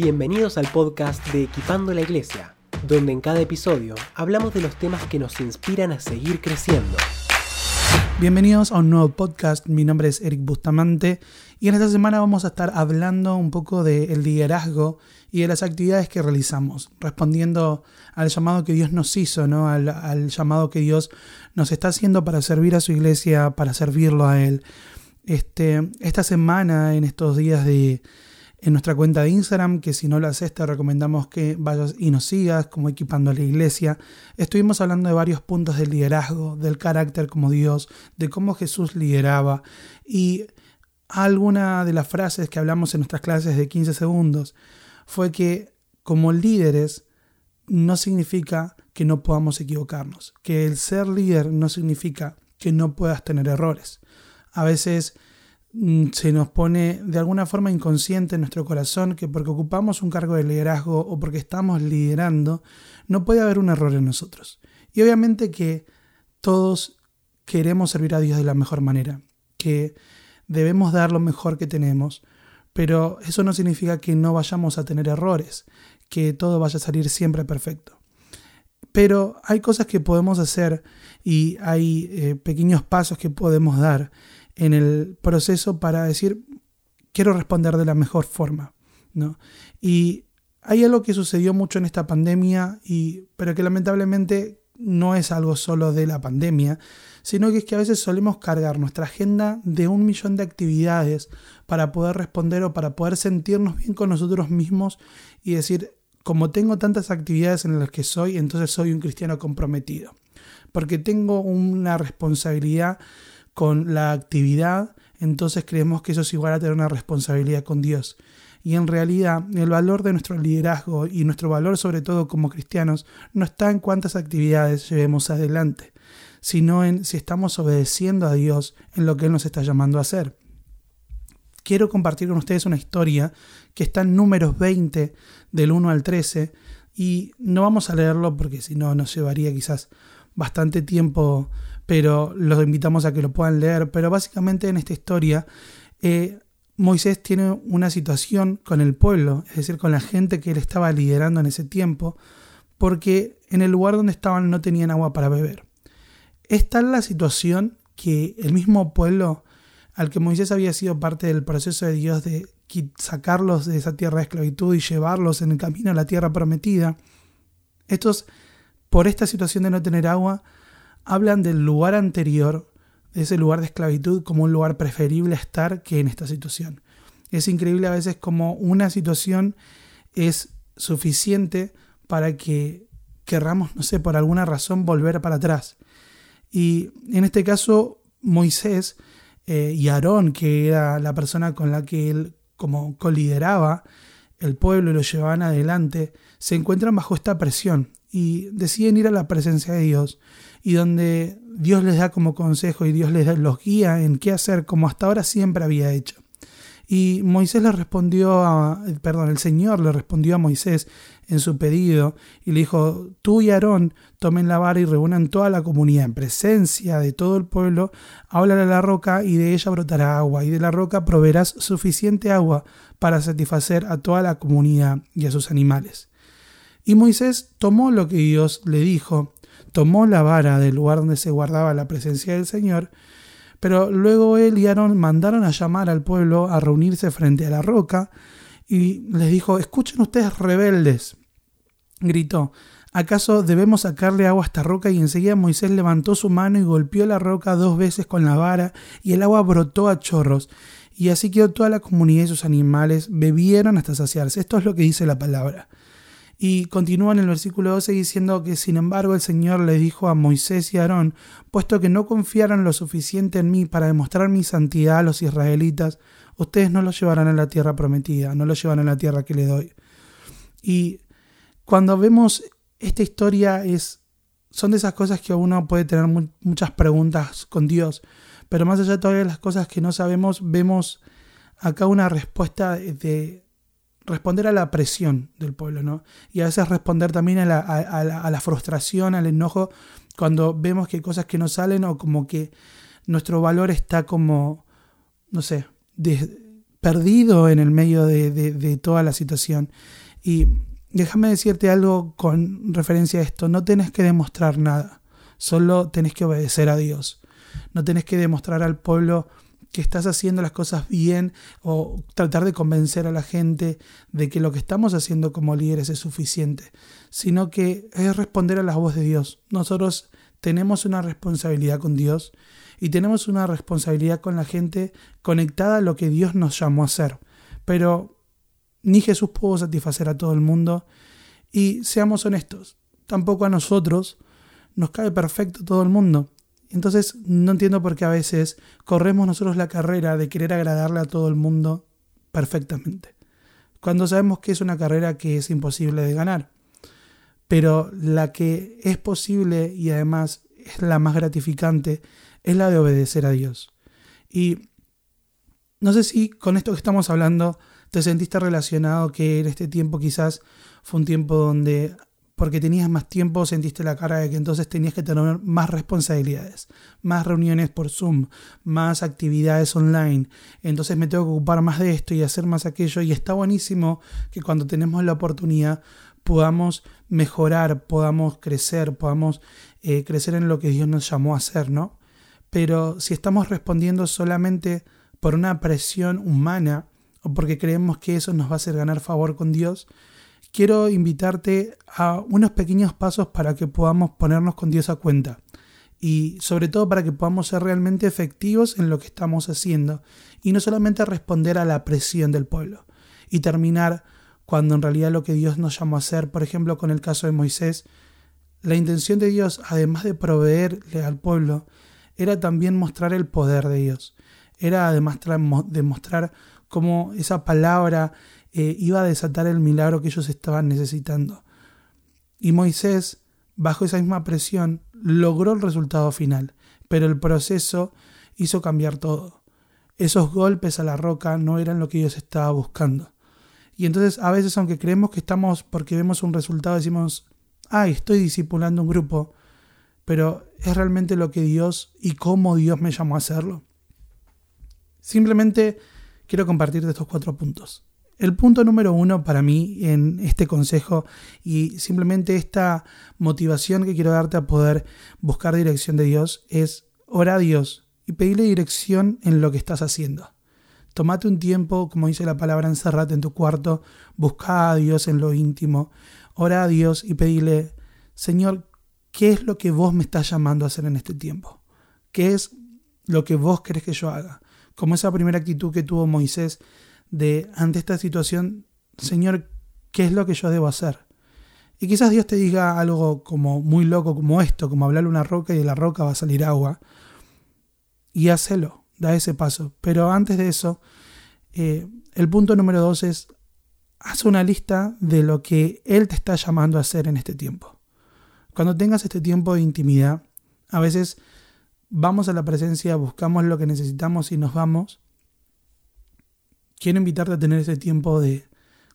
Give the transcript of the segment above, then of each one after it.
Bienvenidos al podcast de Equipando la Iglesia, donde en cada episodio hablamos de los temas que nos inspiran a seguir creciendo. Bienvenidos a un nuevo podcast, mi nombre es Eric Bustamante y en esta semana vamos a estar hablando un poco del liderazgo y de las actividades que realizamos, respondiendo al llamado que Dios nos hizo, ¿no? al, al llamado que Dios nos está haciendo para servir a su iglesia, para servirlo a Él. Este, esta semana, en estos días de, en nuestra cuenta de Instagram, que si no lo haces te recomendamos que vayas y nos sigas como equipando a la iglesia. Estuvimos hablando de varios puntos del liderazgo, del carácter como Dios, de cómo Jesús lideraba y alguna de las frases que hablamos en nuestras clases de 15 segundos fue que como líderes no significa que no podamos equivocarnos, que el ser líder no significa que no puedas tener errores a veces se nos pone de alguna forma inconsciente en nuestro corazón que porque ocupamos un cargo de liderazgo o porque estamos liderando, no puede haber un error en nosotros. Y obviamente que todos queremos servir a Dios de la mejor manera, que debemos dar lo mejor que tenemos, pero eso no significa que no vayamos a tener errores, que todo vaya a salir siempre perfecto. Pero hay cosas que podemos hacer y hay eh, pequeños pasos que podemos dar en el proceso para decir, quiero responder de la mejor forma. ¿no? Y hay algo que sucedió mucho en esta pandemia, y, pero que lamentablemente no es algo solo de la pandemia, sino que es que a veces solemos cargar nuestra agenda de un millón de actividades para poder responder o para poder sentirnos bien con nosotros mismos y decir, como tengo tantas actividades en las que soy, entonces soy un cristiano comprometido, porque tengo una responsabilidad con la actividad, entonces creemos que eso es igual a tener una responsabilidad con Dios. Y en realidad el valor de nuestro liderazgo y nuestro valor sobre todo como cristianos no está en cuántas actividades llevemos adelante, sino en si estamos obedeciendo a Dios en lo que Él nos está llamando a hacer. Quiero compartir con ustedes una historia que está en números 20 del 1 al 13 y no vamos a leerlo porque si no nos llevaría quizás bastante tiempo pero los invitamos a que lo puedan leer. Pero básicamente en esta historia, eh, Moisés tiene una situación con el pueblo, es decir, con la gente que él estaba liderando en ese tiempo, porque en el lugar donde estaban no tenían agua para beber. Es tal la situación que el mismo pueblo al que Moisés había sido parte del proceso de Dios de sacarlos de esa tierra de esclavitud y llevarlos en el camino a la tierra prometida, estos, por esta situación de no tener agua, hablan del lugar anterior, de ese lugar de esclavitud, como un lugar preferible estar que en esta situación. Es increíble a veces como una situación es suficiente para que querramos, no sé, por alguna razón volver para atrás. Y en este caso, Moisés eh, y Aarón, que era la persona con la que él como colideraba el pueblo y lo llevaban adelante, se encuentran bajo esta presión y deciden ir a la presencia de Dios y donde Dios les da como consejo y Dios les los guía en qué hacer como hasta ahora siempre había hecho. Y Moisés le respondió a, perdón, el Señor le respondió a Moisés en su pedido y le dijo, tú y Aarón tomen la vara y reúnan toda la comunidad en presencia de todo el pueblo, háblale a la roca y de ella brotará agua y de la roca proveerás suficiente agua para satisfacer a toda la comunidad y a sus animales. Y Moisés tomó lo que Dios le dijo tomó la vara del lugar donde se guardaba la presencia del Señor, pero luego él y Aarón mandaron a llamar al pueblo a reunirse frente a la roca y les dijo, escuchen ustedes rebeldes, gritó, ¿acaso debemos sacarle agua a esta roca? Y enseguida Moisés levantó su mano y golpeó la roca dos veces con la vara y el agua brotó a chorros. Y así quedó toda la comunidad y sus animales bebieron hasta saciarse. Esto es lo que dice la palabra. Y continúa en el versículo 12 diciendo que sin embargo el Señor le dijo a Moisés y Aarón, puesto que no confiaron lo suficiente en mí para demostrar mi santidad a los israelitas, ustedes no los llevarán a la tierra prometida, no los llevarán a la tierra que le doy. Y cuando vemos esta historia es son de esas cosas que uno puede tener muchas preguntas con Dios, pero más allá de todas las cosas que no sabemos, vemos acá una respuesta de, responder a la presión del pueblo, ¿no? Y a veces responder también a la, frustración, al enojo, cuando vemos que hay cosas que no salen o como que nuestro valor está como, no sé, perdido en el medio de, de toda la situación. Y déjame decirte algo con referencia a esto, no tenés que demostrar nada, solo tenés que obedecer a Dios. No tenés que demostrar al pueblo que estás haciendo las cosas bien o tratar de convencer a la gente de que lo que estamos haciendo como líderes es suficiente, sino que es responder a la voz de Dios. Nosotros tenemos una responsabilidad con Dios y tenemos una responsabilidad con la gente conectada a lo que Dios nos llamó a hacer. Pero ni Jesús pudo satisfacer a todo el mundo y seamos honestos, tampoco a nosotros nos cae perfecto todo el mundo. Entonces no entiendo por qué a veces corremos nosotros la carrera de querer agradarle a todo el mundo perfectamente, cuando sabemos que es una carrera que es imposible de ganar. Pero la que es posible y además es la más gratificante es la de obedecer a Dios. Y no sé si con esto que estamos hablando te sentiste relacionado que en este tiempo quizás fue un tiempo donde porque tenías más tiempo, sentiste la cara de que entonces tenías que tener más responsabilidades, más reuniones por Zoom, más actividades online. Entonces me tengo que ocupar más de esto y hacer más aquello. Y está buenísimo que cuando tenemos la oportunidad podamos mejorar, podamos crecer, podamos eh, crecer en lo que Dios nos llamó a hacer, ¿no? Pero si estamos respondiendo solamente por una presión humana o porque creemos que eso nos va a hacer ganar favor con Dios, quiero invitarte a unos pequeños pasos para que podamos ponernos con Dios a cuenta y sobre todo para que podamos ser realmente efectivos en lo que estamos haciendo y no solamente responder a la presión del pueblo y terminar cuando en realidad lo que Dios nos llamó a hacer, por ejemplo con el caso de Moisés, la intención de Dios, además de proveerle al pueblo, era también mostrar el poder de Dios, era además demostrar cómo esa palabra eh, iba a desatar el milagro que ellos estaban necesitando. Y Moisés, bajo esa misma presión, logró el resultado final, pero el proceso hizo cambiar todo. Esos golpes a la roca no eran lo que Dios estaba buscando. Y entonces a veces aunque creemos que estamos porque vemos un resultado decimos, ay, estoy discipulando un grupo, pero es realmente lo que Dios y cómo Dios me llamó a hacerlo. Simplemente quiero compartirte estos cuatro puntos. El punto número uno para mí en este consejo y simplemente esta motivación que quiero darte a poder buscar dirección de Dios es orar a Dios y pedirle dirección en lo que estás haciendo. Tómate un tiempo, como dice la palabra, encerrate en tu cuarto, busca a Dios en lo íntimo, ora a Dios y pedirle, Señor, ¿qué es lo que vos me estás llamando a hacer en este tiempo? ¿Qué es lo que vos querés que yo haga? Como esa primera actitud que tuvo Moisés de ante esta situación, Señor, ¿qué es lo que yo debo hacer? Y quizás Dios te diga algo como muy loco como esto, como hablarle una roca y de la roca va a salir agua. Y hacelo, da ese paso. Pero antes de eso, eh, el punto número dos es, haz una lista de lo que Él te está llamando a hacer en este tiempo. Cuando tengas este tiempo de intimidad, a veces vamos a la presencia, buscamos lo que necesitamos y nos vamos, quiero invitarte a tener ese tiempo de,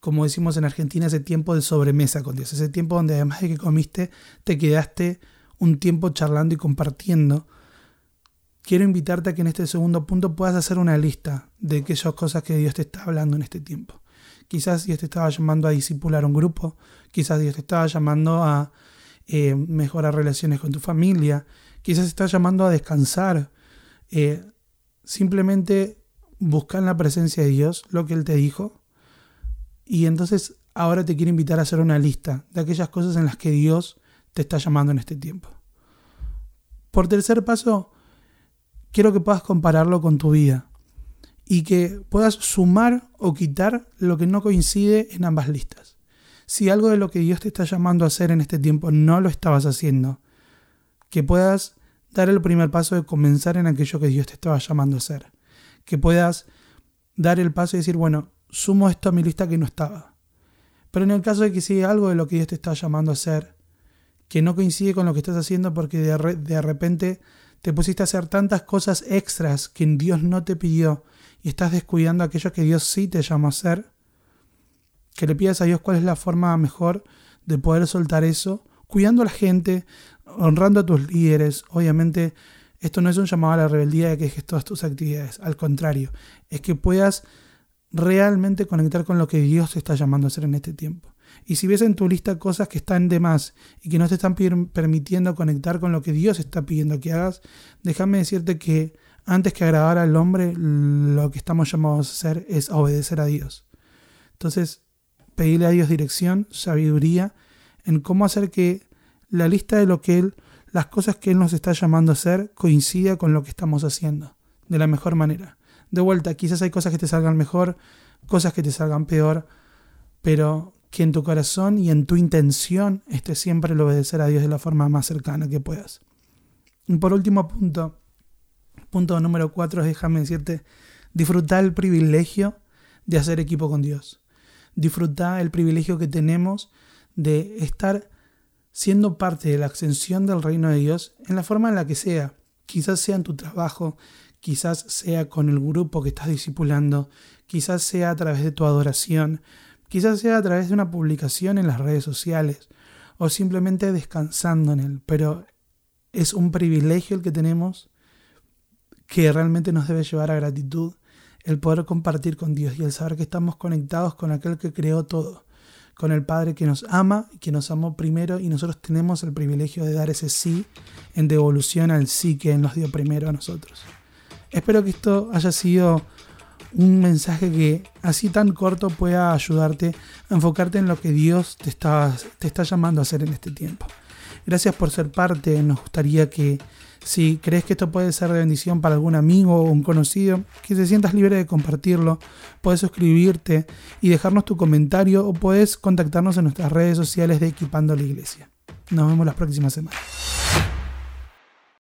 como decimos en Argentina, ese tiempo de sobremesa con Dios, ese tiempo donde además de que comiste, te quedaste un tiempo charlando y compartiendo. Quiero invitarte a que en este segundo punto puedas hacer una lista de aquellas cosas que Dios te está hablando en este tiempo. Quizás Dios te estaba llamando a discipular un grupo, quizás Dios te estaba llamando a eh, mejorar relaciones con tu familia, quizás te está llamando a descansar. Eh, simplemente busca en la presencia de Dios lo que Él te dijo. Y entonces ahora te quiero invitar a hacer una lista de aquellas cosas en las que Dios te está llamando en este tiempo. Por tercer paso, quiero que puedas compararlo con tu vida y que puedas sumar o quitar lo que no coincide en ambas listas. Si algo de lo que Dios te está llamando a hacer en este tiempo no lo estabas haciendo, que puedas dar el primer paso de comenzar en aquello que Dios te estaba llamando a hacer que puedas dar el paso y decir, bueno, sumo esto a mi lista que no estaba. Pero en el caso de que siga algo de lo que Dios te está llamando a hacer, que no coincide con lo que estás haciendo porque de, de repente te pusiste a hacer tantas cosas extras que Dios no te pidió y estás descuidando aquello que Dios sí te llamó a hacer, que le pidas a Dios cuál es la forma mejor de poder soltar eso, cuidando a la gente, honrando a tus líderes, obviamente esto no es un llamado a la rebeldía de que dejes todas tus actividades, al contrario, es que puedas realmente conectar con lo que Dios te está llamando a hacer en este tiempo. Y si ves en tu lista cosas que están de más y que no te están permitiendo conectar con lo que Dios está pidiendo que hagas, déjame decirte que antes que agradar al hombre, lo que estamos llamados a hacer es obedecer a Dios. Entonces, pedirle a Dios dirección, sabiduría en cómo hacer que la lista de lo que Él, las cosas que Él nos está llamando a hacer, coincida con lo que estamos haciendo, de la mejor manera. De vuelta, quizás hay cosas que te salgan mejor, cosas que te salgan peor, pero que en tu corazón y en tu intención esté siempre el obedecer a Dios de la forma más cercana que puedas. Y por último punto, punto número cuatro, déjame decirte, disfrutar el privilegio de hacer equipo con Dios. Disfrutar el privilegio que tenemos de estar siendo parte de la ascensión del reino de Dios en la forma en la que sea. Quizás sea en tu trabajo, quizás sea con el grupo que estás discipulando, quizás sea a través de tu adoración, quizás sea a través de una publicación en las redes sociales o simplemente descansando en él. Pero es un privilegio el que tenemos que realmente nos debe llevar a gratitud el poder compartir con Dios y el saber que estamos conectados con aquel que creó todo, con el Padre que nos ama, que nos amó primero y nosotros tenemos el privilegio de dar ese sí en devolución al sí que Él nos dio primero a nosotros. Espero que esto haya sido un mensaje que así tan corto pueda ayudarte a enfocarte en lo que Dios te está, te está llamando a hacer en este tiempo. Gracias por ser parte, nos gustaría que si crees que esto puede ser de bendición para algún amigo o un conocido, que te sientas libre de compartirlo, puedes suscribirte y dejarnos tu comentario o puedes contactarnos en nuestras redes sociales de Equipando la Iglesia. Nos vemos la próxima semana.